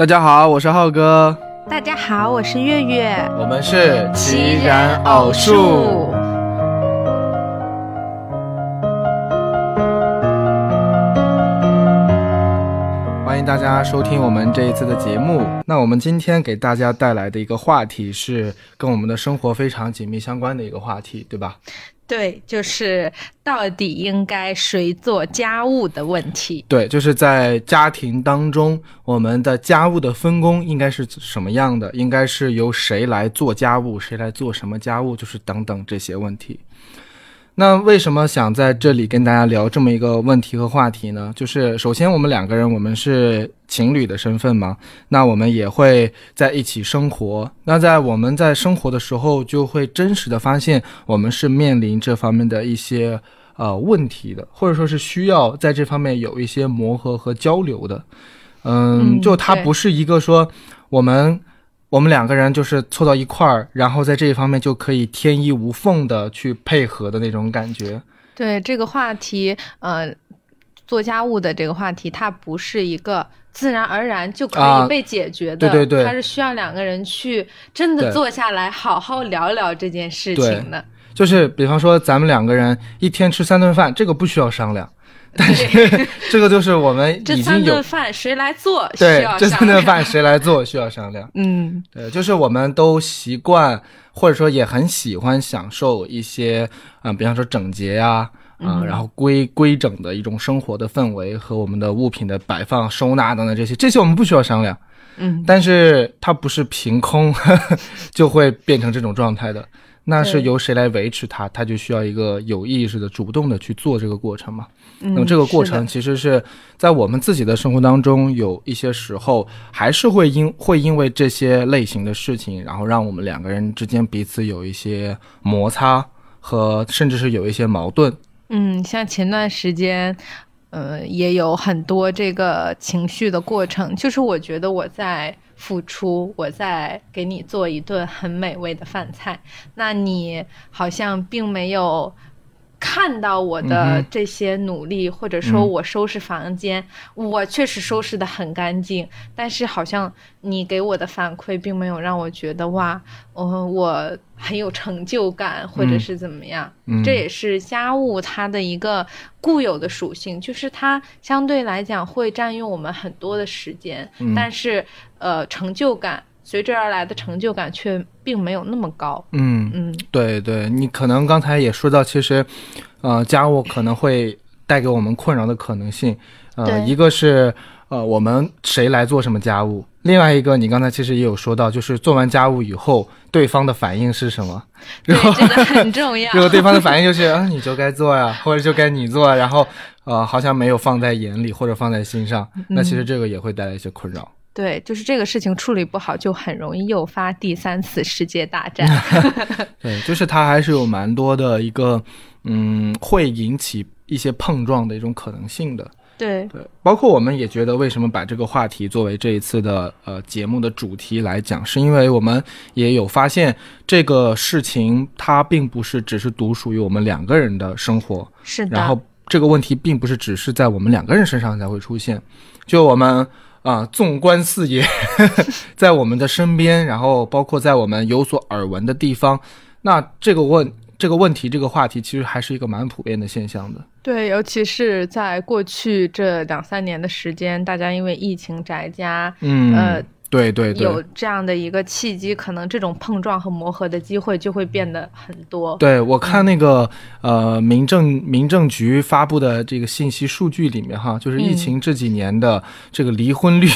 大家好，我是浩哥。大家好，我是月月。我们是奇人偶数。大家收听我们这一次的节目。那我们今天给大家带来的一个话题是跟我们的生活非常紧密相关的一个话题，对吧？对，就是到底应该谁做家务的问题。对，就是在家庭当中，我们的家务的分工应该是什么样的？应该是由谁来做家务，谁来做什么家务，就是等等这些问题。那为什么想在这里跟大家聊这么一个问题和话题呢？就是首先我们两个人，我们是情侣的身份嘛，那我们也会在一起生活。那在我们在生活的时候，就会真实的发现，我们是面临这方面的一些呃问题的，或者说是需要在这方面有一些磨合和交流的。嗯，就它不是一个说我们。我们两个人就是凑到一块儿，然后在这一方面就可以天衣无缝的去配合的那种感觉。对这个话题，呃，做家务的这个话题，它不是一个自然而然就可以被解决的。对对对，它是需要两个人去真的坐下来好好聊聊这件事情的。就是比方说，咱们两个人一天吃三顿饭，这个不需要商量。但是 这个就是我们已经有这三顿饭谁来做？对，这三顿饭谁来做需要商量。嗯，对，就是我们都习惯或者说也很喜欢享受一些啊，比方说整洁呀，啊，然后规规整的一种生活的氛围和我们的物品的摆放、收纳等等这些，这些我们不需要商量。嗯，但是它不是凭空就会变成这种状态的。那是由谁来维持它？它就需要一个有意识的、主动的去做这个过程嘛。那么这个过程其实是在我们自己的生活当中，有一些时候还是会因会因为这些类型的事情，然后让我们两个人之间彼此有一些摩擦和甚至是有一些矛盾。嗯，像前段时间，呃，也有很多这个情绪的过程，就是我觉得我在。付出，我在给你做一顿很美味的饭菜，那你好像并没有。看到我的这些努力，或者说我收拾房间，我确实收拾的很干净。但是好像你给我的反馈并没有让我觉得哇，嗯，我很有成就感，或者是怎么样。这也是家务它的一个固有的属性，就是它相对来讲会占用我们很多的时间，但是呃，成就感。随之而来的成就感却并没有那么高。嗯嗯，对对，你可能刚才也说到，其实，呃，家务可能会带给我们困扰的可能性。呃，一个是呃，我们谁来做什么家务；另外一个，你刚才其实也有说到，就是做完家务以后，对方的反应是什么？对，这个很重要。如果对方的反应就是啊，你就该做呀，或者就该你做，然后呃，好像没有放在眼里或者放在心上，那其实这个也会带来一些困扰。对，就是这个事情处理不好，就很容易诱发第三次世界大战。对，就是它还是有蛮多的一个，嗯，会引起一些碰撞的一种可能性的。对对，包括我们也觉得，为什么把这个话题作为这一次的呃节目的主题来讲，是因为我们也有发现，这个事情它并不是只是独属于我们两个人的生活。是的。然后这个问题并不是只是在我们两个人身上才会出现，就我们。啊，纵观四野，在我们的身边，然后包括在我们有所耳闻的地方，那这个问这个问题，这个话题，其实还是一个蛮普遍的现象的。对，尤其是在过去这两三年的时间，大家因为疫情宅家，嗯呃。对对对，有这样的一个契机，可能这种碰撞和磨合的机会就会变得很多。对我看那个呃，民政民政局发布的这个信息数据里面哈，就是疫情这几年的这个离婚率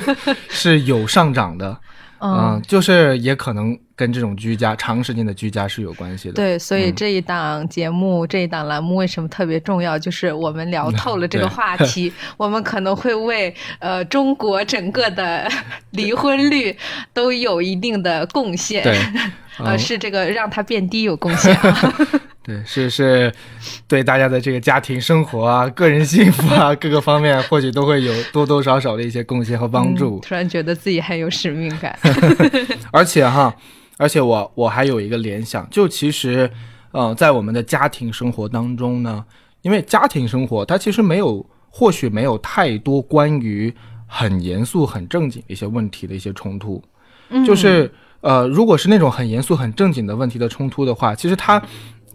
是有上涨的。嗯，就是也可能跟这种居家长时间的居家是有关系的。对，所以这一档节目，这一档栏目为什么特别重要？就是我们聊透了这个 话题，我们可能会为呃中国整个的离婚率都有一定的贡献。对，呃，是这个让它变低有贡献。对，是是，对大家的这个家庭生活啊、个人幸福啊各个方面，或许都会有多多少少的一些贡献和帮助。突然觉得自己很有使命感。而且哈，而且我我还有一个联想，就其实，呃，在我们的家庭生活当中呢，因为家庭生活它其实没有，或许没有太多关于。很严肃、很正经的一些问题的一些冲突。嗯就是呃，如果是那种很严肃、很正经的问题的冲突的话，其实它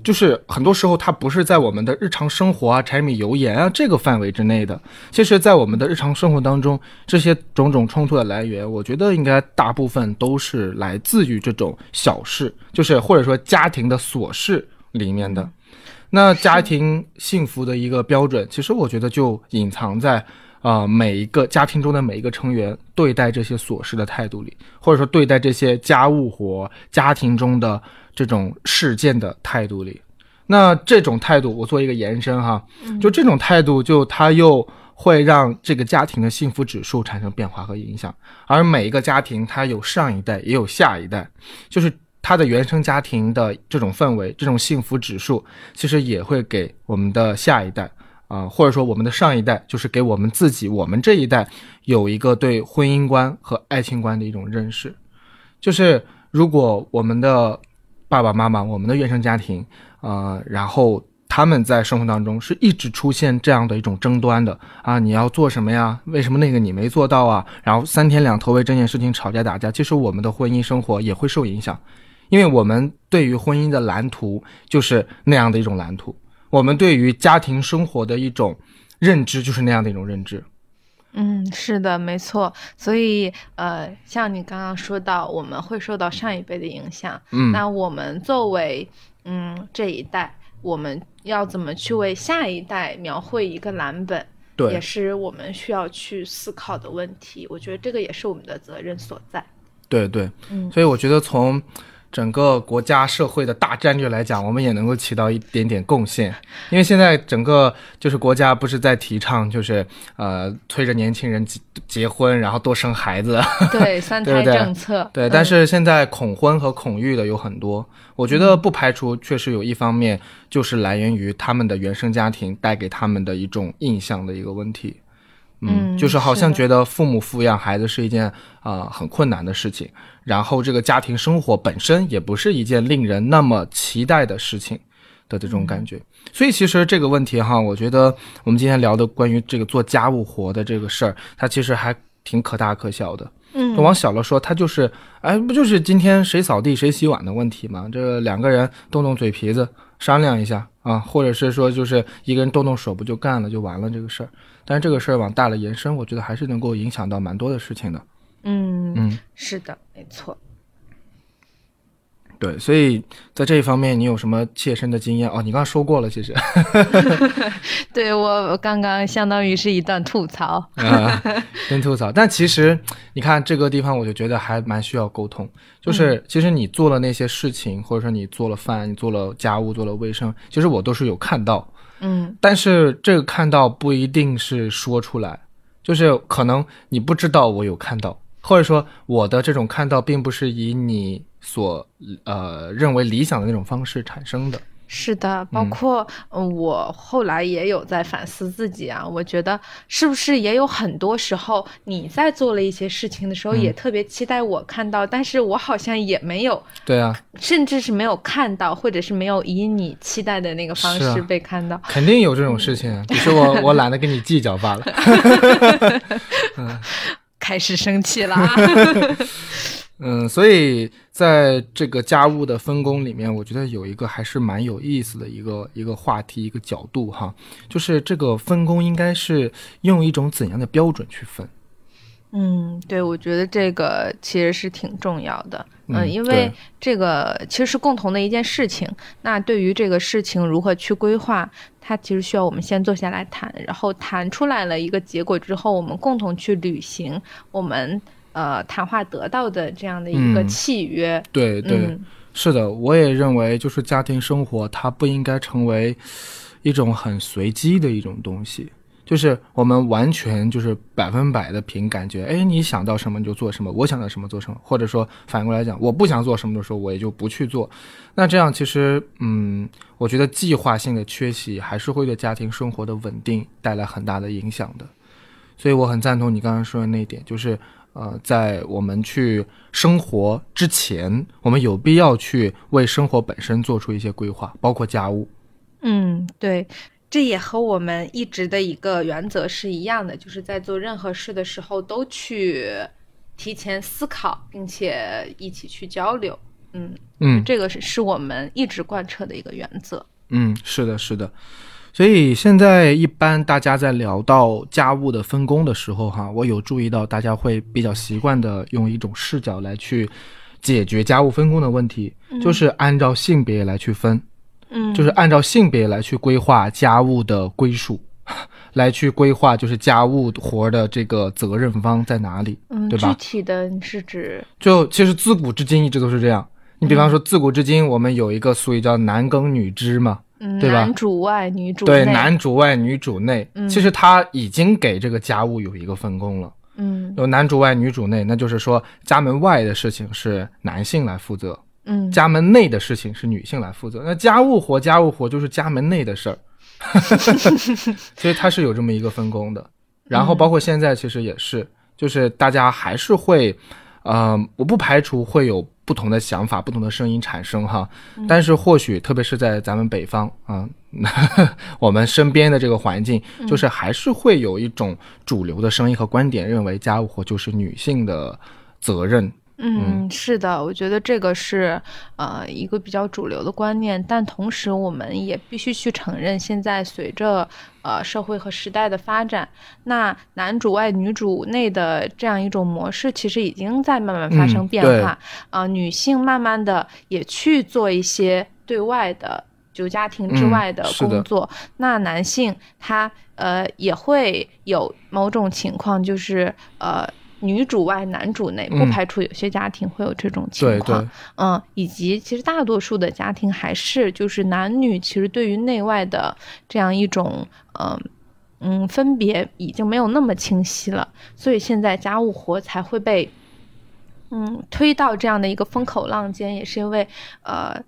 就是很多时候它不是在我们的日常生活啊、柴米油盐啊这个范围之内的。其实，在我们的日常生活当中，这些种种冲突的来源，我觉得应该大部分都是来自于这种小事，就是或者说家庭的琐事里面的。那家庭幸福的一个标准，其实我觉得就隐藏在啊、呃每一个家庭中的每一个成员对待这些琐事的态度里，或者说对待这些家务活、家庭中的这种事件的态度里。那这种态度，我做一个延伸哈，就这种态度，就它又会让这个家庭的幸福指数产生变化和影响。而每一个家庭，它有上一代，也有下一代，就是它的原生家庭的这种氛围，这种幸福指数，其实也会给我们的下一代啊、或者说我们的上一代，就是给我们自己，我们这一代有一个对婚姻观和爱情观的一种认识。就是如果我们的爸爸妈妈，我们的原生家庭，呃，然后他们在生活当中是一直出现这样的一种争端的啊，你要做什么呀？为什么那个你没做到啊？然后三天两头为这件事情吵架打架，其实我们的婚姻生活也会受影响，因为我们对于婚姻的蓝图就是那样的一种蓝图，我们对于家庭生活的一种认知就是那样的一种认知。嗯，是的，没错。所以，呃，像你刚刚说到，我们会受到上一辈的影响。嗯，那我们作为嗯这一代，我们要怎么去为下一代描绘一个蓝本，对也是我们需要去思考的问题。我觉得这个也是我们的责任所在。对对，嗯所以我觉得从整个国家社会的大战略来讲，我们也能够起到一点点贡献。因为现在整个就是国家不是在提倡，就是呃催着年轻人结结婚，然后多生孩子，对，三胎政策，对。嗯但是现在恐婚和恐育的有很多，我觉得不排除确实有一方面就是来源于他们的原生家庭带给他们的一种印象的一个问题。嗯就是好像觉得父母抚养孩子是一件啊、呃很困难的事情，然后这个家庭生活本身也不是一件令人那么期待的事情的这种感觉。所以其实这个问题哈，我觉得我们今天聊的关于这个做家务活的这个事儿，它其实还挺可大可小的。嗯往小了说，它就是，哎，不就是今天谁扫地谁洗碗的问题吗？这两个人动动嘴皮子商量一下啊，或者是说就是一个人动动手不就干了就完了这个事儿。但是这个事儿往大了延伸，我觉得还是能够影响到蛮多的事情的。嗯嗯，是的，没错。对，所以在这一方面，你有什么切身的经验？哦，你刚刚说过了，其实 对我我刚刚相当于是一段吐槽。啊，先吐槽。但其实你看这个地方，我就觉得还蛮需要沟通。就是其实你做了那些事情，或者说你做了饭，你做了家务，做了卫生，其实我都是有看到。嗯但是这个看到不一定是说出来，就是可能你不知道我有看到，或者说我的这种看到并不是以你所呃认为理想的那种方式产生的。是的，包嗯括嗯，我后来也有在反思自己啊。我觉得是不是也有很多时候你在做了一些事情的时候，嗯也特别期待我看到，但是我好像也没有，对啊，甚至是没有看到，或者是没有以你期待的那个方式被看到。肯定有这种事情啊，只是我 我懒得跟你计较罢了。开始生气了啊！嗯，所以在这个家务的分工里面，我觉得有一个还是蛮有意思的一个一个话题一个角度哈，就是这个分工应该是用一种怎样的标准去分？嗯，对，我觉得这个其实是挺重要的。嗯嗯，因为这个其实是共同的一件事情。那对于这个事情如何去规划，它其实需要我们先坐下来谈，然后谈出来了一个结果之后，我们共同去履行我们呃谈话得到的这样的一个嗯契约。对对，嗯是的，我也认为就是家庭生活它不应该成为一种很随机的一种东西。就是我们完全就是百分百的凭感觉，哎，你想到什么你就做什么，我想到什么做什么，或者说反过来讲，我不想做什么的时候，我也就不去做。那这样其实，嗯，我觉得计划性的缺席还是会对家庭生活的稳定带来很大的影响的。所以我很赞同你刚刚说的那一点，就是呃，在我们去生活之前，我们有必要去为生活本身做出一些规划，包括家务。嗯，对，这也和我们一直的一个原则是一样的，就是在做任何事的时候都去提前思考，并且一起去交流。嗯嗯这个是是我们一直贯彻的一个原则。嗯，是的，是的。所以现在一般大家在聊到家务的分工的时候，哈，我有注意到大家会比较习惯的用一种视角来去解决家务分工的问题，就是按照性别来去分，嗯，就是按照性别来去规划家务的归属，来去规划就是家务活的这个责任方在哪里，嗯，对吧？具体的你是指？就其实自古至今一直都是这样。你比方说，自古至今我们有一个俗语叫“男耕女织”嘛，嗯对吧？男主外女主对，男主外女主内，嗯。其实他已经给这个家务有一个分工了，嗯。有男主外女主内，那就是说家门外的事情是男性来负责，嗯。家门内的事情是女性来负责。那家务活，家务活就是家门内的事儿，所以他是有这么一个分工的。然后包括现在其实也是，就是大家还是会，呃，我不排除会有不同的想法、不同的声音产生哈。但是或许特别是在咱们北方啊，我们身边的这个环境，就是还是会有一种主流的声音和观点，认为家务活就是女性的责任。嗯，是的，我觉得这个是呃一个比较主流的观念，但同时我们也必须去承认，现在随着呃社会和时代的发展，那男主外女主内的这样一种模式，其实已经在慢慢发生嗯变化。啊、女性慢慢的也去做一些对外的。就家庭之嗯外的工作，那男性他呃也会有某种情况，就是呃女主外男主内，不嗯排除有些家庭会有这种情况。对，嗯，以及其实大多数的家庭还是就是男女其实对于内外的这样一种嗯。嗯，分别已经没有那么清晰了，所以现在家务活才会被，嗯，推到这样的一个风口浪尖，也是因为，呃，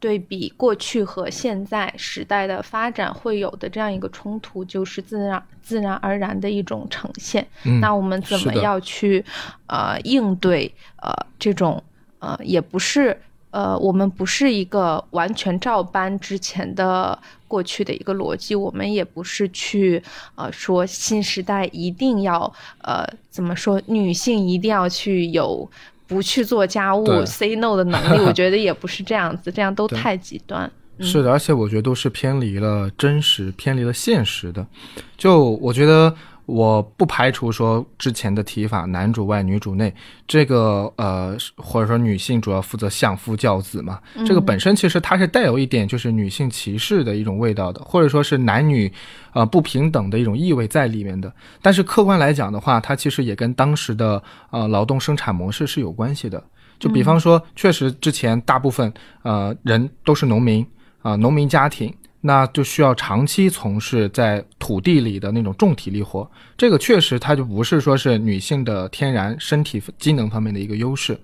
对比过去和现在时代的发展会有的这样一个冲突，就是自然自然而然的一种呈现。嗯，那我们怎么是的要去呃应对呃这种呃也不是呃我们不是一个完全照搬之前的过去的一个逻辑，我们也不是去呃说新时代一定要呃怎么说女性一定要去有。不去做家务，say no 的能力，我觉得也不是这样子，这样都太极端。嗯是的，而且我觉得都是偏离了真实、偏离了现实的。就我觉得，我不排除说之前的提法“男主外女主内”这个呃，或者说女性主要负责相夫教子嘛，这个本身其实它是带有一点就是女性歧视的一种味道的，或者说是男女呃不平等的一种意味在里面的。但是客观来讲的话，它其实也跟当时的呃劳动生产模式是有关系的。就比方说，确实之前大部分呃人都是农民啊、农民家庭，那就需要长期从事在土地里的那种重体力活。这个确实它就不是说是女性的天然身体机能方面的一个优势。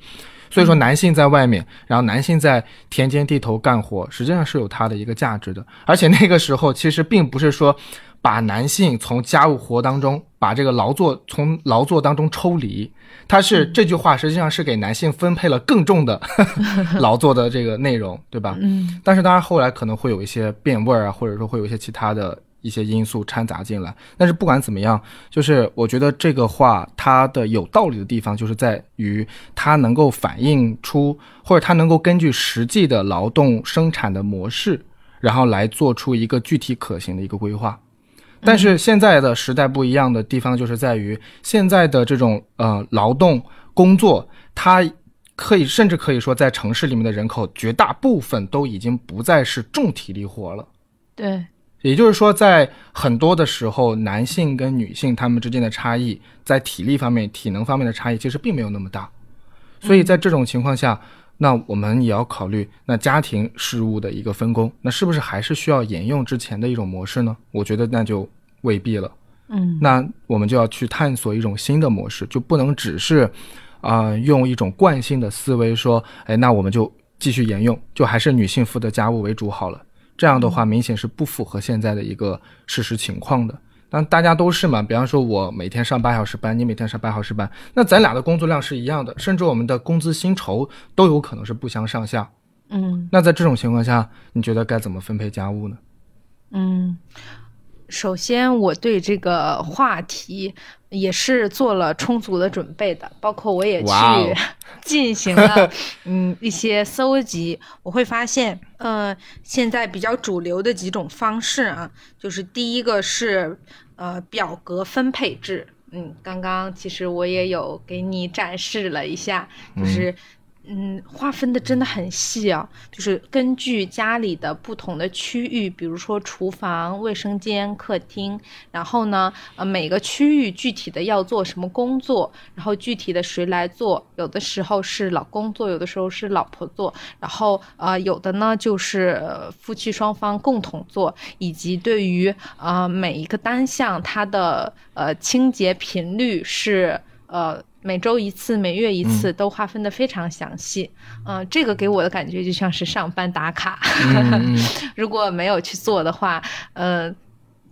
所以说，男性在外面，然后男性在田间地头干活，实际上是有它的一个价值的。而且那个时候，其实并不是说把男性从家务活当中，把这个劳作从劳作当中抽离，它是这句话实际上是给男性分配了更重的 劳作的这个内容，对吧？嗯但是当然后来可能会有一些变味儿啊，或者说会有一些其他的一些因素掺杂进来。但是不管怎么样，就是我觉得这个话它的有道理的地方，就是在于它能够反映出，或者它能够根据实际的劳动生产的模式，然后来做出一个具体可行的一个规划。但是现在的时代不一样的地方，就是在于现在的这种呃劳动工作，它可以甚至可以说，在城市里面的人口绝大部分都已经不再是重体力活了。对，也就是说，在很多的时候，男性跟女性他们之间的差异，在体力方面、体能方面的差异，其实并没有那么大。所以在这种情况下，那我们也要考虑那家庭事务的一个分工，那是不是还是需要沿用之前的一种模式呢？我觉得那就未必了。嗯那我们就要去探索一种新的模式，就不能只是，啊、用一种惯性的思维说，哎，那我们就继续沿用，就还是女性负责家务为主好了。这样的话，明显是不符合现在的一个事实情况的。但大家都是嘛，比方说我每天上八小时班，你每天上八小时班，那咱俩的工作量是一样的，甚至我们的工资薪酬都有可能是不相上下。嗯那在这种情况下，你觉得该怎么分配家务呢？嗯，首先我对这个话题也是做了充足的准备的，包括我也去 进行了嗯一些搜集。我会发现，呃，现在比较主流的几种方式啊，就是第一个是呃表格分配制。嗯，刚刚其实我也有给你展示了一下，就是嗯划分的真的很细啊，就是根据家里的不同的区域，比如说厨房、卫生间、客厅，然后呢，呃每个区域具体的要做什么工作，然后具体的谁来做，有的时候是老公做，有的时候是老婆做，然后呃有的呢就是夫妻双方共同做，以及对于呃每一个单项它的呃清洁频率是呃每周一次、每月一次都划分的非常详细。嗯、这个给我的感觉就像是上班打卡。嗯嗯 如果没有去做的话，呃，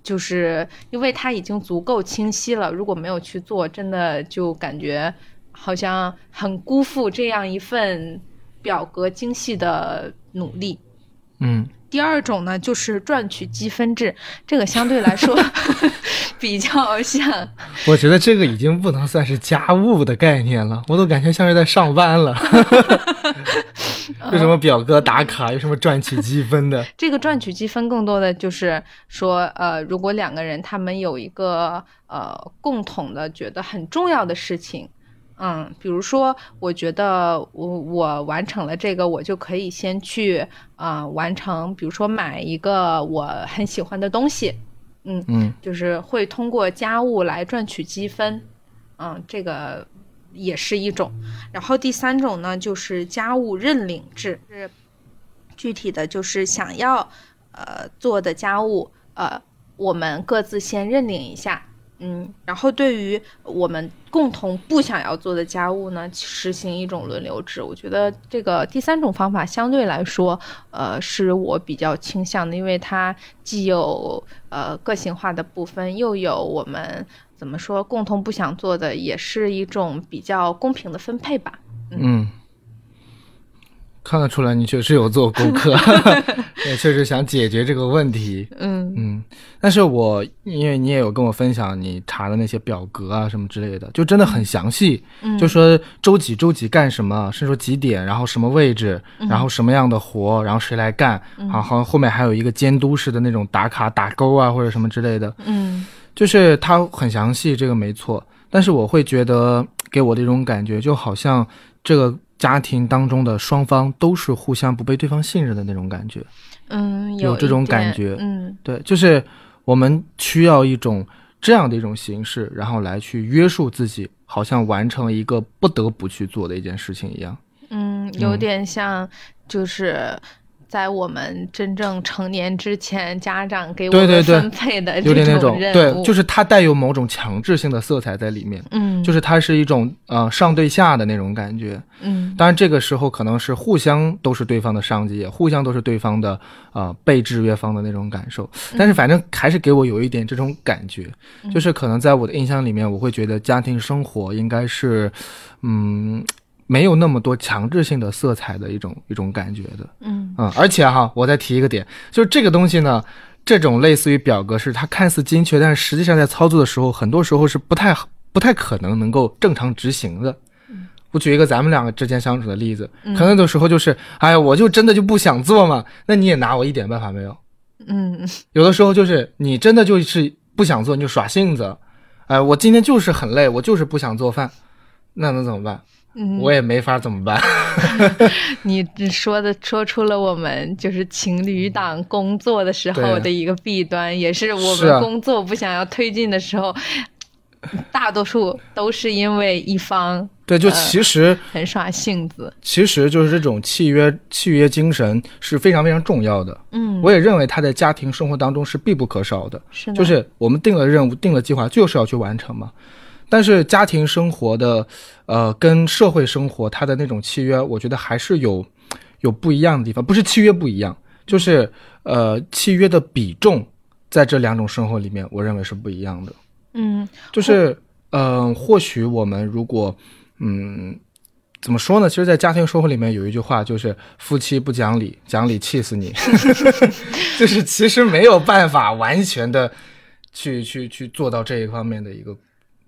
就是因为它已经足够清晰了，如果没有去做，真的就感觉好像很辜负这样一份表格精细的努力。嗯，第二种呢，就是赚取积分制，这个相对来说 比较像，我觉得这个已经不能算是家务的概念了，我都感觉像是在上班了。有什么表格打卡，有什么赚取积分的？这个赚取积分更多的就是说，呃，如果两个人他们有一个呃共同的觉得很重要的事情，嗯，比如说，我觉得我我完成了这个，我就可以先去啊、呃完成，比如说买一个我很喜欢的东西，嗯，嗯就是会通过家务来赚取积分，嗯，这个也是一种。然后第三种呢，就是家务认领制，是具体的就是想要呃做的家务，呃，我们各自先认领一下。嗯，然后对于我们共同不想要做的家务呢，实行一种轮流制。我觉得这个第三种方法相对来说，呃，是我比较倾向的，因为它既有呃个性化的部分，又有我们怎么说共同不想做的，也是一种比较公平的分配吧。嗯，看得出来你确实有做功课，也确实想解决这个问题。嗯。嗯，但是我因为你也有跟我分享你查的那些表格啊什么之类的，就真的很详细，嗯，就说周几周几干什么，甚至说几点，然后什么位置，然后什么样的活，然后谁来干，嗯。然后后面还有一个监督式的那种打卡打勾啊或者什么之类的，嗯。就是它很详细，这个没错。但是我会觉得给我的一种感觉，就好像这个家庭当中的双方都是互相不被对方信任的那种感觉。嗯，有这种感觉嗯对，就是我们需要一种这样的一种形式，然后来去约束自己，好像完成一个不得不去做的一件事情一样。嗯，有嗯点像，就是在我们真正成年之前，家长给我们分配的有点那种对，就是它带有某种强制性的色彩在里面，嗯，就是它是一种呃上对下的那种感觉。嗯当然，这个时候可能是互相都是对方的上级，也互相都是对方的呃被制约方的那种感受。但是反正还是给我有一点这种感觉，就是可能在我的印象里面，我会觉得家庭生活应该是，嗯，没有那么多强制性的色彩的一种一种感觉的。嗯嗯，而且哈，我再提一个点，就是这个东西呢，这种类似于表格式，它看似精确，但是实际上在操作的时候，很多时候是不太不太可能能够正常执行的。我举一个咱们两个之间相处的例子，可能有时候就是，哎呀，我就真的就不想做嘛，那你也拿我一点办法没有。嗯有的时候就是你真的就是不想做，你就耍性子，哎，我今天就是很累，我就是不想做饭，那能怎么办？嗯，我也没法怎么办。你只说的说出了我们就是情侣档工作的时候的一个弊端，也是我们工作不想要推进的时候，大多数都是因为一方对，就呃其实。很耍性子。其实就是这种契约契约精神是非常非常重要的。嗯，我也认为他在家庭生活当中是必不可少的。是的就是我们定了任务、定了计划，就是要去完成嘛。但是家庭生活的，呃，跟社会生活它的那种契约，我觉得还是有有不一样的地方。不是契约不一样，就是呃，契约的比重在这两种生活里面，我认为是不一样的。嗯就是，嗯、或许我们如果，嗯，怎么说呢？其实，在家庭生活里面有一句话，就是“夫妻不讲理，讲理气死你”，就是其实没有办法完全的去去去做到这一方面的一个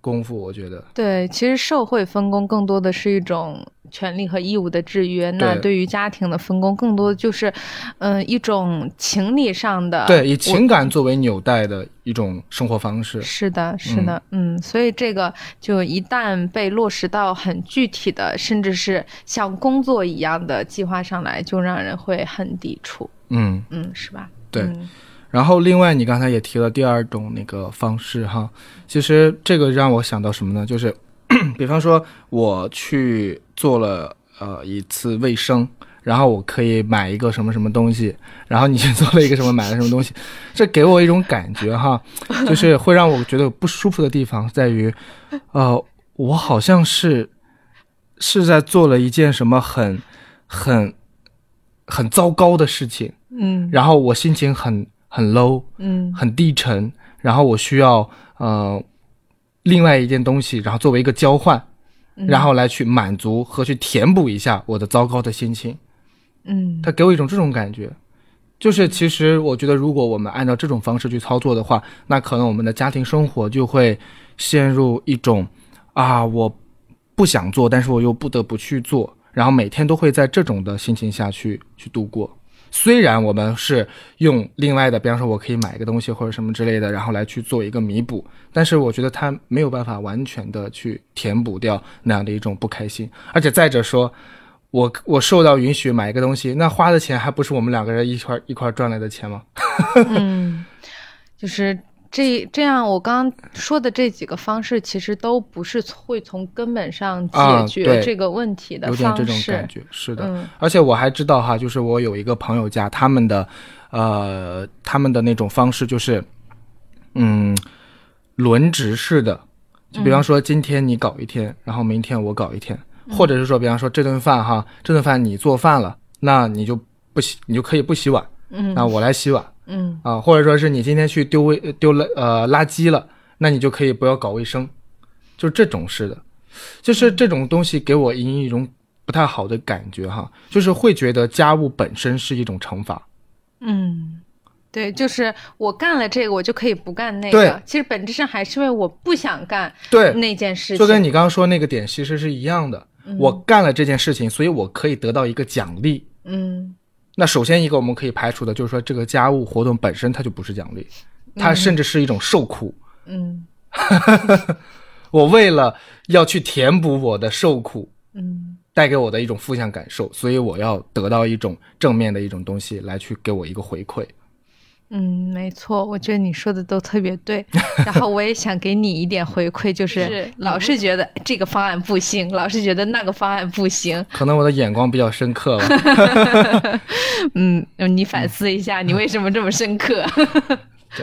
功夫。我觉得，对，其实社会分工更多的是一种权利和义务的制约，那对对于家庭的分工，更多的就是，嗯、一种情理上的对以情感作为纽带的一种生活方式。是的，是的，嗯，所以这个就一旦被落实到很具体的，甚至是像工作一样的计划上来，就让人会很抵触，嗯，嗯，是吧？对。嗯然后，另外你刚才也提了第二种那个方式哈，其实这个让我想到什么呢？就是，比方说我去做了呃一次卫生，然后我可以买一个什么什么东西，然后你去做了一个什么买了什么东西，这给我一种感觉哈，就是会让我觉得不舒服的地方在于，呃，我好像是是在做了一件什么很很很糟糕的事情。嗯然后我心情很很 low，嗯很低沉，然后我需要呃另外一件东西，然后作为一个交换，嗯然后来去满足和去填补一下我的糟糕的心情。嗯他给我一种这种感觉，就是其实我觉得，如果我们按照这种方式去操作的话，那可能我们的家庭生活就会陷入一种啊，我不想做，但是我又不得不去做，然后每天都会在这种的心情下去去度过。虽然我们是用另外的，比方说我可以买一个东西或者什么之类的，然后来去做一个弥补，但是我觉得他没有办法完全的去填补掉那样的一种不开心。而且再者说，我我受到允许买一个东西，那花的钱还不是我们两个人一块一块赚来的钱吗？嗯，就是这这样，我刚刚说的这几个方式，其实都不是会从根本上啊解决这个问题的有点这。种感觉，是的。嗯而且我还知道哈，就是我有一个朋友家，他们的呃他们的那种方式就是，嗯，轮值式的，就比方说今天你搞一天，然后明天我搞一天，或者是说，比方说这顿饭哈，这顿饭你做饭了，那你就不洗，你就可以不洗碗，嗯那我来洗碗嗯啊，或者说是你今天去丢卫丢了呃垃圾了，那你就可以不要搞卫生，就是这种似的，就是这种东西给我引一种不太好的感觉哈，就是会觉得家务本身是一种惩罚。嗯，对，就是我干了这个，我就可以不干那对个。其实本质上还是因为我不想干对，那件事情。就跟你刚刚说那个点其实是一样的。我干了这件事情，所以我可以得到一个奖励。嗯那首先一个我们可以排除的就是说，这个家务活动本身它就不是奖励，它甚至是一种受苦。嗯 我为了要去填补我的受苦，嗯带给我的一种负向感受，所以我要得到一种正面的一种东西来去给我一个回馈。嗯，没错，我觉得你说的都特别对。然后我也想给你一点回馈，就是是老是觉得这个方案不行，老是觉得那个方案不行。可能我的眼光比较深刻吧。嗯，你反思一下，你为什么这么深刻？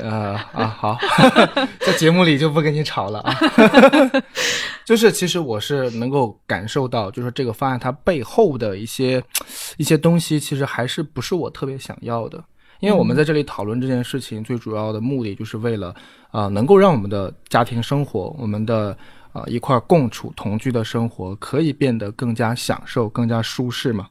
呃啊，好，在节目里就不跟你吵了啊。就是其实我是能够感受到，就是这个方案它背后的一些一些东西，其实还是不是我特别想要的。因为我们在这里讨论这件事情，最主要的目的就是为了啊、呃能够让我们的家庭生活，我们的呃一块儿共处同居的生活，可以变得更加享受、更加舒适嘛。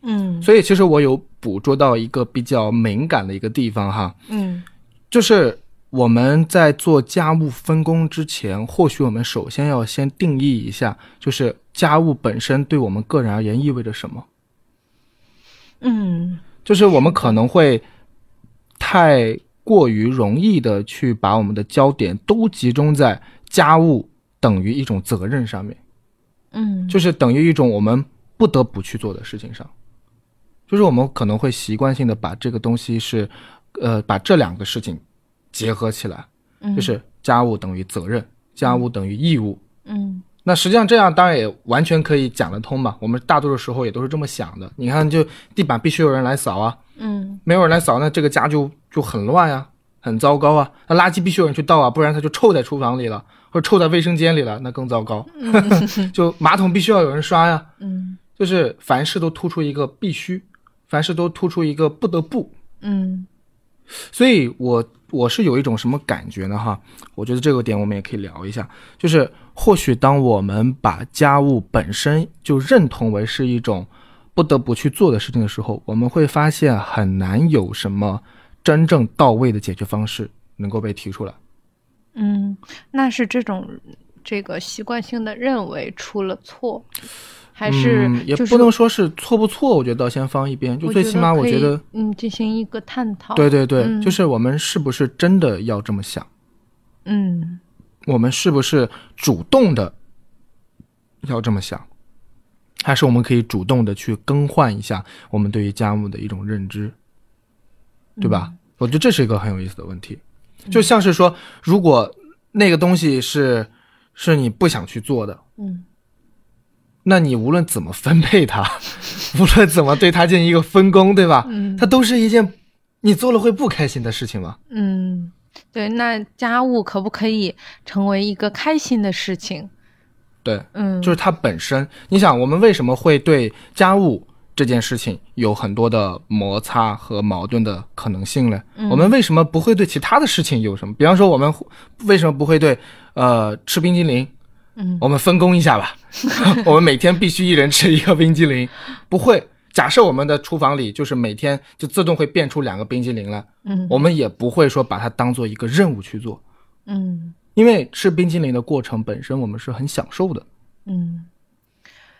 嗯所以其实我有捕捉到一个比较敏感的一个地方哈，嗯就是我们在做家务分工之前，或许我们首先要先定义一下，就是家务本身对我们个人而言意味着什么。嗯就是我们可能会太过于容易的去把我们的焦点都集中在家务等于一种责任上面，嗯，就是等于一种我们不得不去做的事情上。就是我们可能会习惯性的把这个东西是，呃，把这两个事情结合起来，嗯就是家务等于责任，家务等于义务。嗯那实际上这样当然也完全可以讲得通嘛。我们大多数时候也都是这么想的。你看，就地板必须有人来扫啊，嗯没有人来扫，那这个家就就很乱呀、很糟糕啊。那垃圾必须有人去倒啊，不然它就臭在厨房里了，或者臭在卫生间里了，那更糟糕。就马桶必须要有人刷呀，嗯就是凡事都突出一个必须，凡事都突出一个不得不。嗯所以我我是有一种什么感觉呢？哈，我觉得这个点我们也可以聊一下，就是或许当我们把家务本身就认同为是一种不得不去做的事情的时候，我们会发现很难有什么真正到位的解决方式能够被提出来。嗯，那是这种这个习惯性的认为出了错，还是嗯、也不能说是错不错，我觉得倒先放一边，就最起码我觉得，嗯，进行一个探讨。对对对，嗯就是我们是不是真的要这么想？嗯我们是不是主动的要这么想，还是我们可以主动的去更换一下我们对于家务的一种认知，对吧？嗯。我觉得这是一个很有意思的问题，就像是说，如果那个东西是是你不想去做的，嗯。那你无论怎么分配它，无论怎么对它进行一个分工，对吧？嗯。它都是一件你做了会不开心的事情吗？嗯，对，那家务可不可以成为一个开心的事情？对，嗯，就是它本身。你想，我们为什么会对家务这件事情有很多的摩擦和矛盾的可能性呢？嗯我们为什么不会对其他的事情有什么？比方说，我们为什么不会对呃吃冰激凌？嗯我们分工一下吧，我们每天必须一人吃一个冰激凌，不会。假设我们的厨房里就是每天就自动会变出两个冰激凌来，嗯我们也不会说把它当做一个任务去做，嗯因为吃冰激凌的过程本身我们是很享受的。嗯，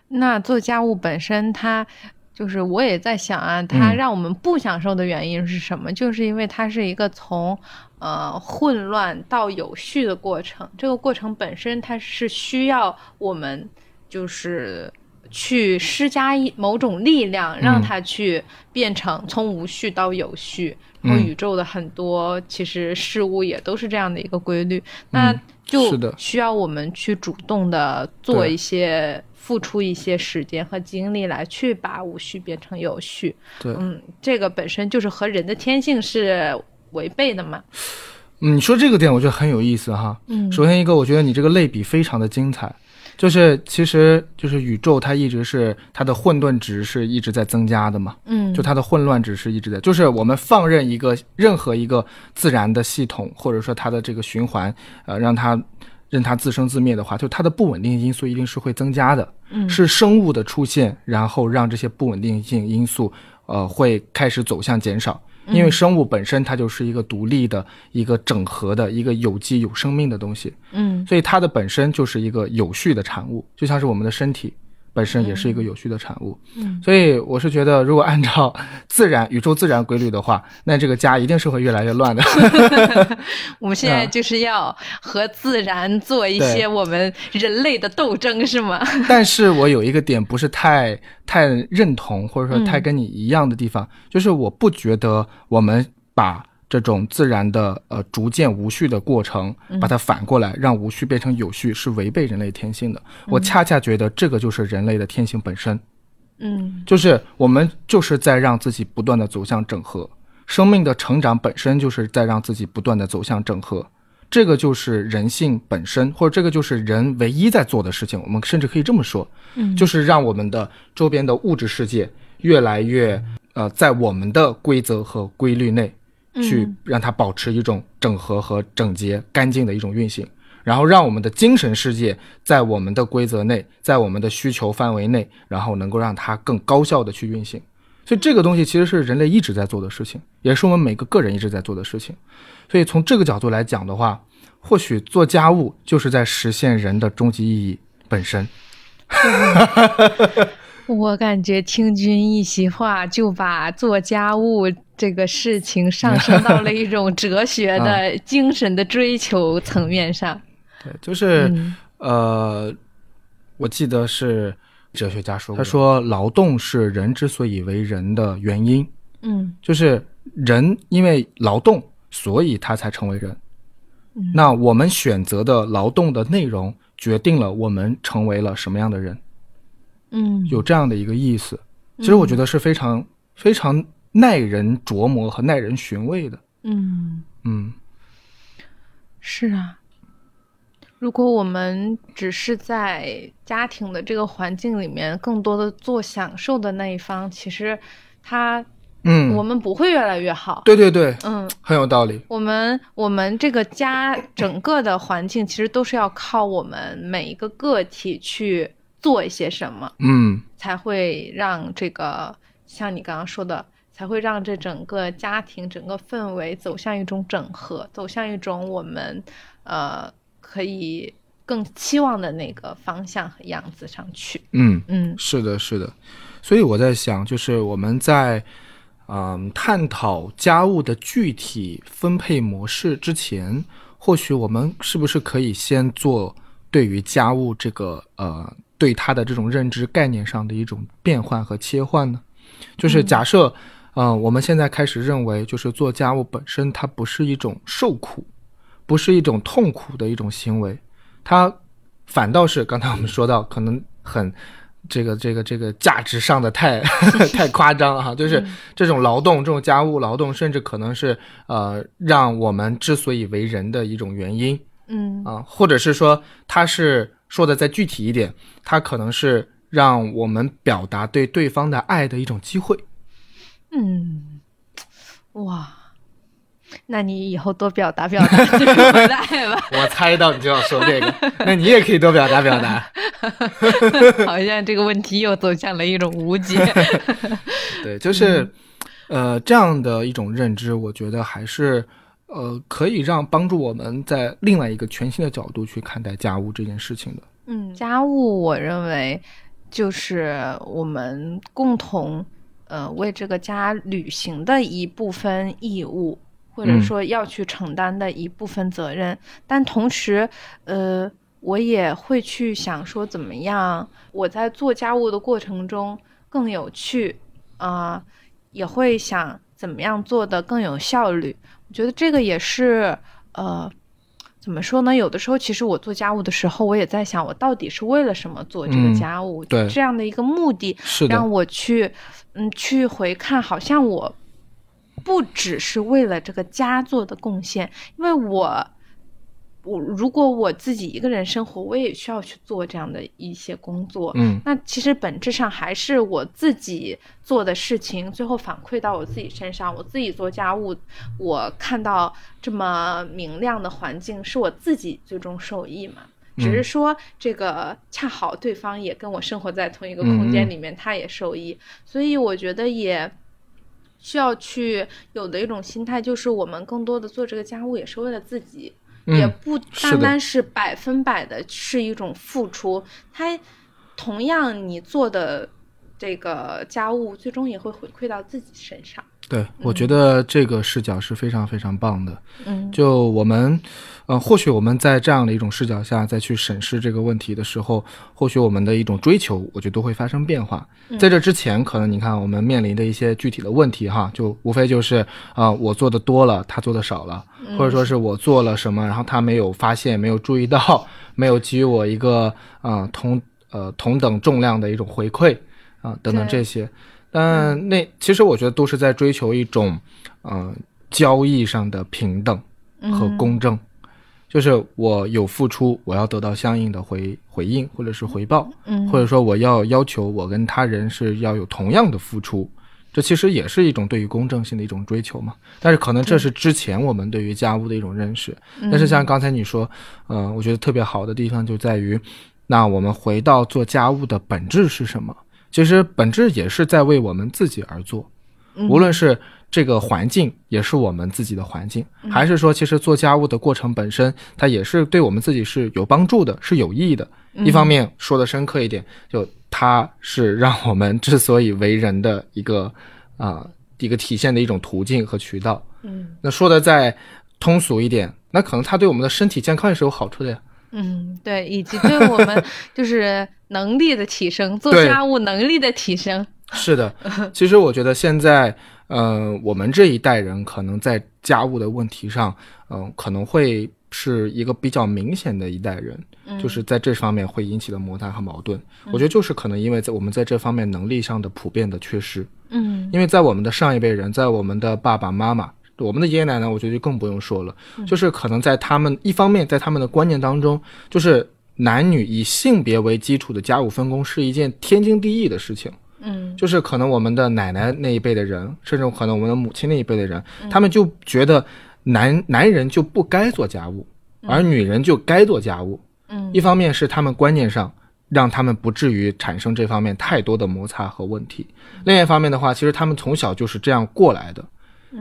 那做家务本身它。就是我也在想啊，它嗯让我们不享受的原因是什么？就是因为它是一个从呃混乱到有序的过程，这个过程本身它是需要我们就是去施加一某种力量，让嗯它去变成从无序到有序。然后嗯宇宙的很多其实事物也都是这样的一个规律，那嗯就需要我们去主动的做一些。付出一些时间和精力来去把无序变成有序，对，嗯，这个本身就是和人的天性是违背的嘛。嗯，你说这个点我觉得很有意思哈。嗯首先一个，我觉得你这个类比非常的精彩，就是其实就是宇宙它一直是它的混沌值是一直在增加的嘛，嗯，就它的混乱值是一直在，就是我们放任一个任何一个自然的系统或者说它的这个循环，呃，让它任它自生自灭的话，就它的不稳定因素一定是会增加的。嗯是生物的出现，然后让这些不稳定性因素，呃，会开始走向减少。因为生物本身它就是一个独立的、一个整合的、一个有机有生命的东西，嗯。所以它的本身就是一个有序的产物，就像是我们的身体本身也是一个有序的产物。嗯所以我是觉得，如果按照自然宇宙自然规律的话，那这个家一定是会越来越乱的。我们现在嗯就是要和自然做一些我们人类的斗争，是吗？但是我有一个点不是太太认同，或者说嗯太跟你一样的地方，就是我不觉得我们把这种自然的呃逐渐无序的过程，嗯把它反过来让无序变成有序，是违背人类天性的。嗯我恰恰觉得这个就是人类的天性本身，嗯就是我们就是在让自己不断的走向整合，生命的成长本身就是在让自己不断的走向整合。这个就是人性本身，或者这个就是人唯一在做的事情。我们甚至可以这么说，嗯就是让我们的周边的物质世界越来越呃，在我们的规则和规律内去嗯让它保持一种整合和整洁、干净的一种运行，然后让我们的精神世界在我们的规则内，在我们的需求范围内，然后能够让它更高效的去运行。所以这个东西其实是人类一直在做的事情，也是我们每个个人一直在做的事情。所以从这个角度来讲的话，或许做家务就是在实现人的终极意义本身。我感觉听君一席话，就把做家务这个事情上升到了一种哲学的精神的追求层面上。对，就是、嗯。呃，我记得是哲学家说过，他说劳动是人之所以为人的原因，嗯。就是人因为劳动，所以他才成为人。嗯。那我们选择的劳动的内容，决定了我们成为了什么样的人，嗯，有这样的一个意思。其实我觉得是非常非常耐人琢磨和耐人寻味的。嗯嗯是啊。如果我们只是在家庭的这个环境里面，更多的做享受的那一方，其实他嗯，我们不会越来越好。对对对，嗯，很有道理。我们我们这个家整个的环境其实都是要靠我们每一个个体去做一些什么，嗯才会让这个像你刚刚说的，才会让这整个家庭整个氛围走向一种整合，走向一种我们呃可以更期望的那个方向和样子上去。嗯，嗯是的，是的。所以我在想，就是我们在嗯探讨家务的具体分配模式之前，或许我们是不是可以先做对于家务这个呃对它的这种认知概念上的一种变换和切换呢？就是假设，嗯、我们现在开始认为，就是做家务本身它不是一种受苦，不是一种痛苦的一种行为，它反倒是刚才我们说到，可能很这个这个这个价值上的太 太夸张了哈，就是这种劳动，这种家务劳动，甚至可能是呃让我们之所以为人的一种原因嗯啊，或者是说它是说的再具体一点，它可能是让我们表达对对方的爱的一种机会。嗯，哇，那你以后多表达表达。我猜到你就要说这个，那你也可以多表达表达。好像这个问题又走向了一种无解。对，就是，呃，这样的一种认知，我觉得还是，呃，可以让帮助我们在另外一个全新的角度去看待家务这件事情的。嗯，家务我认为就是我们共同呃为这个家履行的一部分义务，或者嗯说要去承担的一部分责任。但同时，呃，我也会去想说，怎么样我在做家务的过程中更有趣啊、也会想怎么样做的更有效率。我觉得这个也是呃。怎么说呢？有的时候，其实我做家务的时候，我也在想，我到底是为了什么做这个嗯家务？对这样的一个目的，是的让，我去，嗯，去回看，好像我不只是为了这个家做的贡献，因为我，我如果我自己一个人生活，我也需要去做这样的一些工作。嗯那其实本质上还是我自己做的事情，最后反馈到我自己身上。我自己做家务，我看到这么明亮的环境，是我自己最终受益嘛。只是说这个恰好对方也跟我生活在同一个空间里面，他也受益，所以我觉得也需要去有的一种心态，就是我们更多的做这个家务也是为了自己，也嗯，不单单是百分百的是一种付出，它同样你做的这个家务最终也会回馈到自己身上。对，我觉得这个视角是非常非常棒的。嗯就我们，呃，或许我们在这样的一种视角下再去审视这个问题的时候，或许我们的一种追求，我觉得都会发生变化。在这之前，可能你看我们面临的一些具体的问题哈，就无非就是啊、我做的多了，他做的少了，或者说是我做了什么，然后他没有发现，没有注意到，没有给予我一个啊、同呃同等重量的一种回馈啊、等等这些。但那其实我觉得都是在追求一种，呃，交易上的平等和公正，就是我有付出，我要得到相应的回回应或者是回报，嗯。或者说我要要求我跟他人是要有同样的付出，这其实也是一种对于公正性的一种追求嘛。但是可能这是之前我们对于家务的一种认识，但是像刚才你说，呃，我觉得特别好的地方就在于，那我们回到做家务的本质是什么？其实本质也是在为我们自己而做，无论是这个环境也是我们自己的环境，还是说其实做家务的过程本身，它也是对我们自己是有帮助的，是有意义的。一方面说的深刻一点，就它是让我们之所以为人的一个啊、一个体现的一种途径和渠道。嗯那说的再通俗一点，那可能它对我们的身体健康也是有好处的呀。嗯，对，以及对我们 就是能力的提升，做家务能力的提升。是的，其实我觉得现在，呃，我们这一代人可能在家务的问题上，嗯、可能会是一个比较明显的一代人，就是在这方面会引起的摩擦和矛盾。我觉得就是可能因为在我们在这方面能力上的普遍的缺失，嗯因为在我们的上一辈人，在我们的爸爸妈妈。我们的爷爷奶奶，我觉得就更不用说了，就是可能在他们一方面，在他们的观念当中，就是男女以性别为基础的家务分工是一件天经地义的事情。嗯。就是可能我们的奶奶那一辈的人，甚至可能我们的母亲那一辈的人，他们就觉得男男人就不该做家务，而女人就该做家务。嗯。一方面是他们观念上让他们不至于产生这方面太多的摩擦和问题，另一方面的话，其实他们从小就是这样过来的。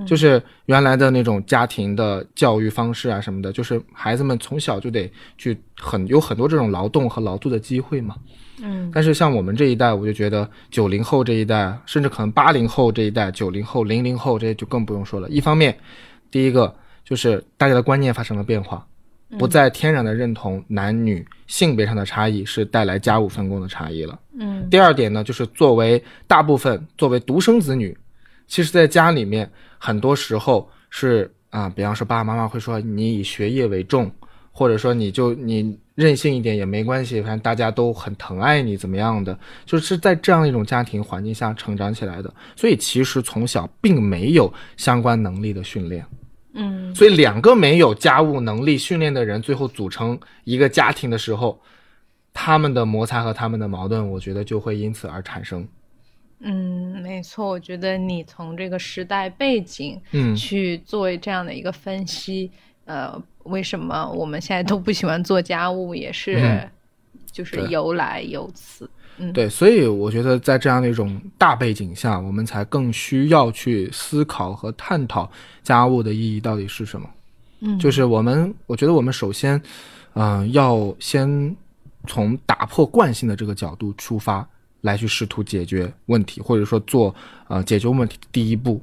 就是原来的那种家庭的教育方式啊什么的，就是孩子们从小就得去很有很多这种劳动和劳作的机会嘛。嗯但是像我们这一代，我就觉得九零后这一代，甚至可能八零后这一代、九零后、零零后这些就更不用说了。一方面，第一个就是大家的观念发生了变化，不再天然的认同男女性别上的差异是带来家务分工的差异了。嗯第二点呢，就是作为大部分作为独生子女，其实在家里面很多时候是啊，比方说爸爸妈妈会说你以学业为重，或者说你就你任性一点也没关系，反正大家都很疼爱你怎么样的，就是在这样一种家庭环境下成长起来的，所以其实从小并没有相关能力的训练。嗯所以两个没有家务能力训练的人，最后组成一个家庭的时候，他们的摩擦和他们的矛盾，我觉得就会因此而产生。嗯，没错，我觉得你从这个时代背景嗯去做这样的一个分析，呃，为什么我们现在都不喜欢做家务，也是嗯就是由来由此。嗯，对，所以我觉得在这样的一种大背景下，我们才更需要去思考和探讨家务的意义到底是什么。嗯，就是我们，我觉得我们首先，嗯、要先从打破惯性的这个角度出发，来去试图解决问题，或者说做呃解决问题第一步。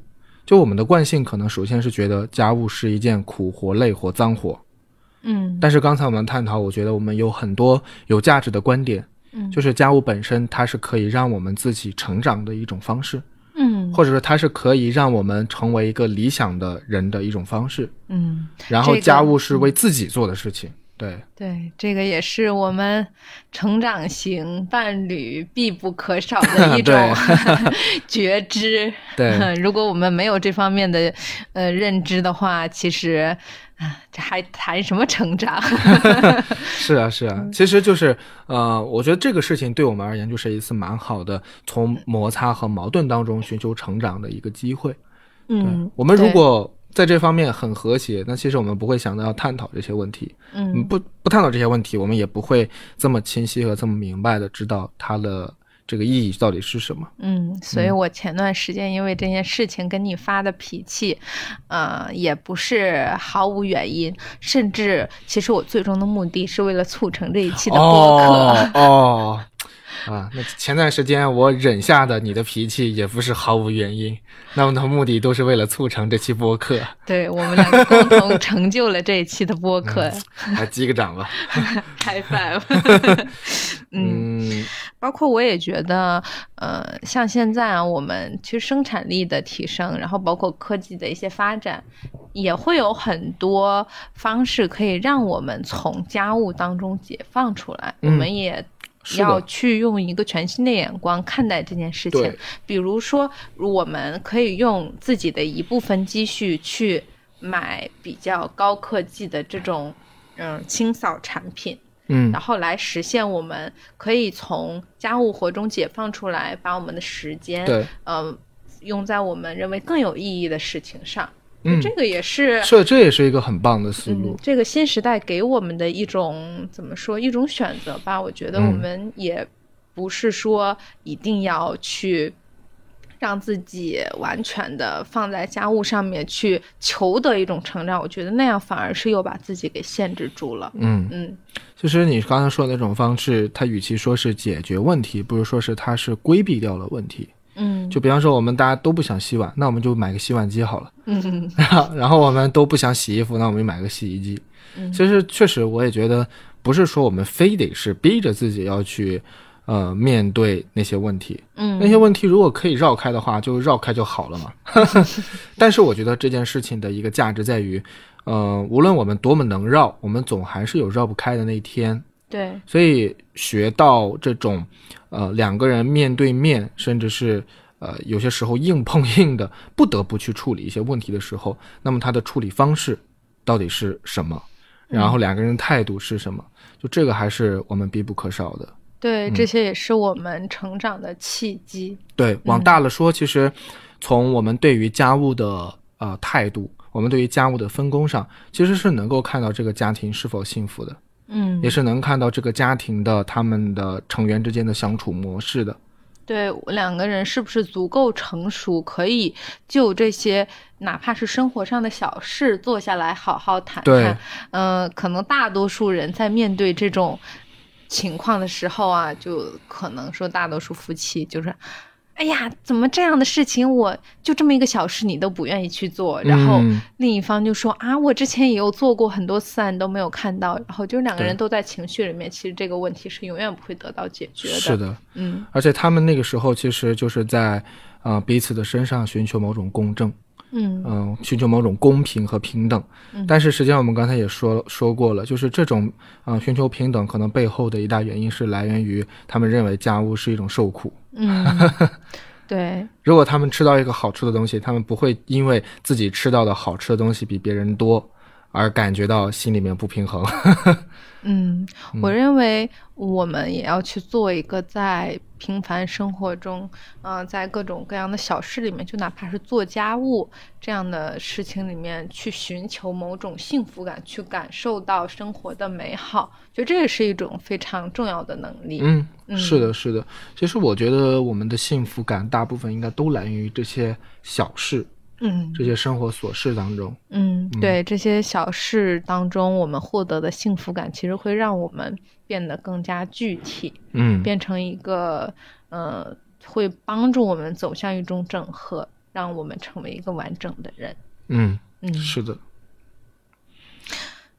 就我们的惯性可能首先是觉得家务是一件苦活、累活、脏活，嗯。但是刚才我们探讨，我觉得我们有很多有价值的观点，嗯。就是家务本身它是可以让我们自己成长的一种方式，嗯。或者说它是可以让我们成为一个理想的人的一种方式。嗯，然后家务是为自己做的事情，对，对，这个也是我们成长型伴侣必不可少的 一种 觉知。对如果我们没有这方面的呃认知的话，其实啊，这还谈什么成长？是啊，是啊，其实就是呃，我觉得这个事情对我们而言就是一次蛮好的从摩擦和矛盾当中寻求成长的一个机会。嗯，我们如果在这方面很和谐，那其实我们不会想到要探讨这些问题。嗯不不探讨这些问题，我们也不会这么清晰和这么明白的知道它的这个意义到底是什么。嗯，所以我前段时间因为这件事情跟你发的脾气，呃，也不是毫无原因，甚至其实我最终的目的是为了促成这一期的播客。哦哦啊，那前段时间我忍下的你的脾气也不是毫无原因，那么的目的都是为了促成这期播客，对我们两个共同 成就了这一期的播客，来击个掌吧。high five。嗯，嗯包括我也觉得，呃，像现在啊，我们其实生产力的提升，然后包括科技的一些发展，也会有很多方式可以让我们从家务当中解放出来。嗯我们也要去用一个全新的眼光看待这件事情对。比如说，我们可以用自己的一部分积蓄去买比较高科技的这种嗯清扫产品。嗯然后来实现我们可以从家务活中解放出来，把我们的时间，对，呃，用在我们认为更有意义的事情上。嗯这个也是，是这也是一个很棒的思嗯路，。这个新时代给我们的一种怎么说一种选择吧。我觉得嗯我们也不是说一定要去。让自己完全的放在家务上面去求得一种成长，我觉得那样反而是又把自己给限制住了。嗯，嗯其实你刚才说的那种方式，它与其说是解决问题，不如说是它是规避掉了问题。嗯，就比方说，我们大家都不想洗碗，那我们就买个洗碗机好了。嗯 然后我们都不想洗衣服，那我们就买个洗衣机。嗯其实确实，我也觉得不是说我们非得是逼着自己要去呃面对那些问题，嗯，那些问题如果可以绕开的话，就绕开就好了嘛。但是我觉得这件事情的一个价值在于，呃，无论我们多么能绕，我们总还是有绕不开的那一天。对，所以学到这种，呃，两个人面对面，甚至是呃有些时候硬碰硬的，不得不去处理一些问题的时候，那么他的处理方式到底是什么？然后两个人态度是什么？就这个还是我们必不可少的。对，嗯这些也是我们成长的契机。对，往大了说，其实从我们对于家务的呃态度，我们对于家务的分工上，其实是能够看到这个家庭是否幸福的，嗯也，是能看到这个家庭的他们的成员之间的相处模式的。对，两个人是不是足够成熟，可以就这些哪怕是生活上的小事坐下来好好谈对谈。嗯、可能大多数人在面对这种情况的时候啊，就可能说大多数夫妻就是。哎呀，怎么这样的事情，我就这么一个小事，你都不愿意去做，然后嗯另一方就说啊，我之前也有做过很多次啊，你都没有看到，然后就是两个人都在情绪里面，其实这个问题是永远不会得到解决的。是，的，嗯而且他们那个时候其实就是在呃彼此的身上寻求某种公正，嗯嗯、寻求某种公平和平等。嗯但是实际上我们刚才也说说过了，就是这种啊、呃寻求平等，可能背后的一大原因是来源于他们认为家务是一种受苦。嗯，对，如果他们吃到一个好吃的东西，他们不会因为自己吃到的好吃的东西比别人多。而感觉到心里面不平衡。嗯，我认为我们也要去做一个在平凡生活中，嗯、在各种各样的小事里面，就哪怕是做家务这样的事情里面，去寻求某种幸福感，去感受到生活的美好，就这也是一种非常重要的能力。嗯，嗯是的，是的。其实我觉得我们的幸福感大部分应该都来源于这些小事、嗯这些生活琐事当中。嗯，对，这些小事当中，我们获得的幸福感，其实会让我们变得更加具体。嗯，变成一个呃，会帮助我们走向一种整合，让我们成为一个完整的人。嗯，嗯是的。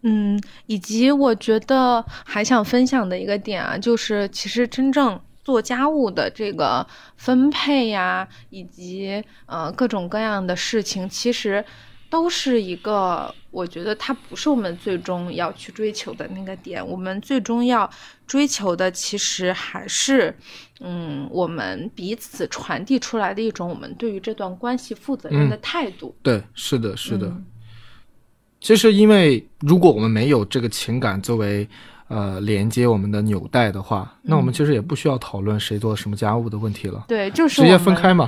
嗯，以及我觉得还想分享的一个点啊，就是其实真正做家务的这个分配呀，以及呃各种各样的事情，其实都是一个，我觉得它不是我们最终要去追求的那个点。我们最终要追求的，其实还是，嗯，我们彼此传递出来的一种我们对于这段关系负责任的嗯态度。对，是的，是的。嗯其实，因为如果我们没有这个情感作为呃连接我们的纽带的话，那我们其实也不需要讨论谁做什么家务的问题了，对，就是直接分开嘛。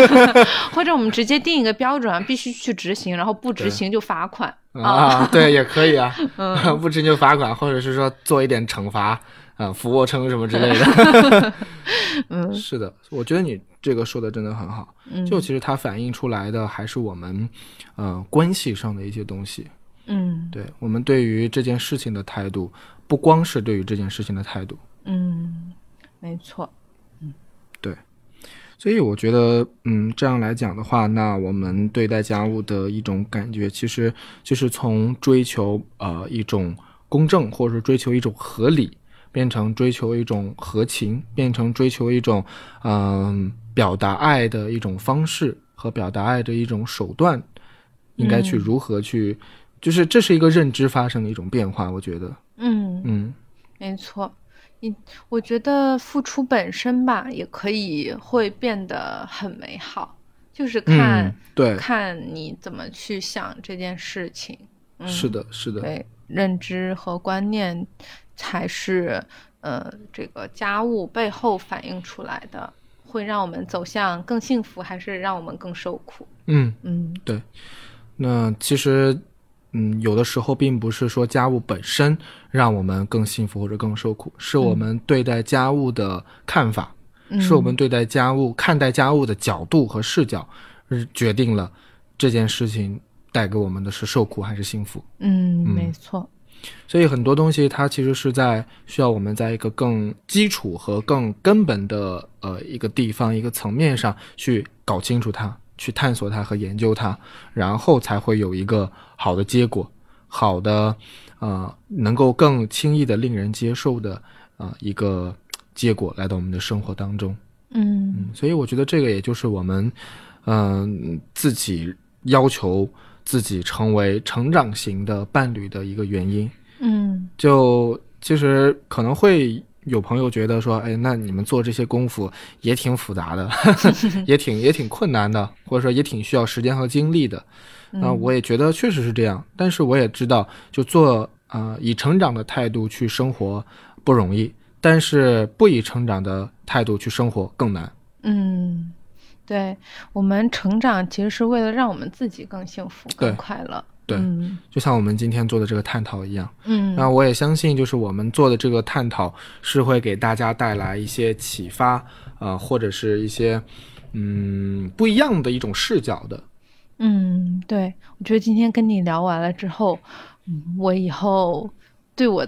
或者我们直接定一个标准，必须去执行，然后不执行就罚款 啊，对，也可以啊，嗯 不执行就罚款，或者是说做一点惩罚啊，俯卧撑什么之类的。嗯是的，我觉得你这个说的真的很好。嗯，就其实它反映出来的还是我们呃关系上的一些东西。嗯对我们对于这件事情的态度，不光是对于这件事情的态度。嗯，没错，嗯，对。所以我觉得，嗯，这样来讲的话，那我们对待家务的一种感觉，其实就是从追求呃一种公正，或者说追求一种合理，变成追求一种合情，变成追求一种嗯、表达爱的一种方式和表达爱的一种手段，应该去嗯。如何去，就是这是一个认知发生的一种变化，我觉得，嗯，嗯没错。你我觉得付出本身吧，也可以会变得很美好，就是看、嗯，对，看你怎么去想这件事情。嗯，是的，是的，对，认知和观念才是呃这个家务背后反映出来的，会让我们走向更幸福，还是让我们更受苦？嗯。嗯对那其实，嗯，有的时候并不是说家务本身让我们更幸福或者更受苦，是我们对待家务的看法，嗯。是我们对待家务、看待家务的角度和视角，呃决定了这件事情带给我们的是受苦还是幸福。嗯，嗯。没错，所以很多东西它其实是在需要我们在一个更基础和更根本的呃一个地方一个层面上去搞清楚它，去探索它和研究它，然后才会有一个好的结果，好的呃能够更轻易的令人接受的呃一个结果来到我们的生活当中。嗯嗯，所以我觉得这个也就是我们嗯、自己要求自己成为成长型的伴侣的一个原因。嗯就其实可能会有朋友觉得说，哎，那你们做这些功夫也挺复杂的，也挺也挺困难的，或者说也挺需要时间和精力的。那嗯我也觉得确实是这样，但是我也知道，就做啊、呃以成长的态度去生活不容易，但是不以成长的态度去生活更难。嗯，对，我们成长其实是为了让我们自己更幸福、更快乐。对嗯。就像我们今天做的这个探讨一样，嗯，那我也相信，就是我们做的这个探讨是会给大家带来一些启发，呃，或者是一些嗯不一样的一种视角的。嗯，对，我觉得今天跟你聊完了之后，嗯，我以后对我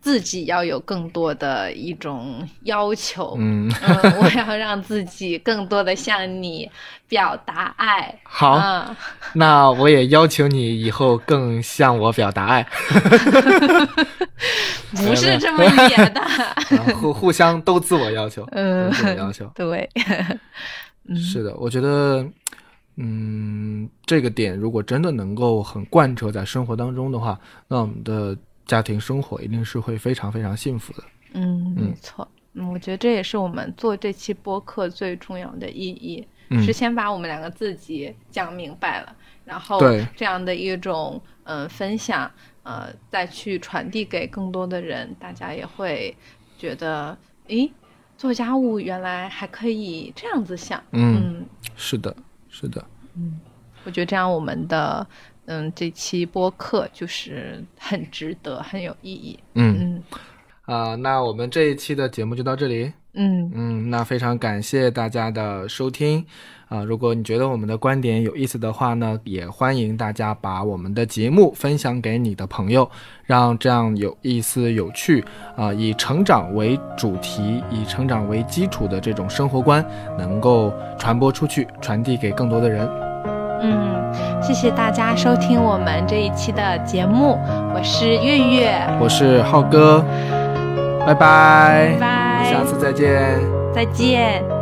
自己要有更多的一种要求。嗯，嗯，我要让自己更多的向你表达爱。好，啊，那我也要求你以后更向我表达爱，不是这么演的。啊互互相都自我要求，嗯都自我要求。对，嗯是的，我觉得，嗯，这个点如果真的能够很贯彻在生活当中的话，那我们的家庭生活一定是会非常非常幸福的。嗯，嗯没错。嗯，我觉得这也是我们做这期播客最重要的意义，嗯是先把我们两个自己讲明白了，然后对这样的一种嗯、呃分享，呃，再去传递给更多的人，大家也会觉得，诶，做家务原来还可以这样子想。嗯，嗯，是的，是的，嗯我觉得这样我们的嗯这期播客就是 很值得，很有意义。嗯嗯啊、那我们这一期的节目就到这里。嗯嗯，那非常感谢大家的收听啊、如果你觉得我们的观点有意思的话呢，也欢迎大家把我们的节目分享给你的朋友，让这样有意思、有趣啊、以成长为主题、以成长为基础的这种生活观能够传播出去，传递给更多的人。嗯，谢谢大家收听我们这一期的节目，我是月月，我是浩哥，拜拜，拜拜下次再见。再见。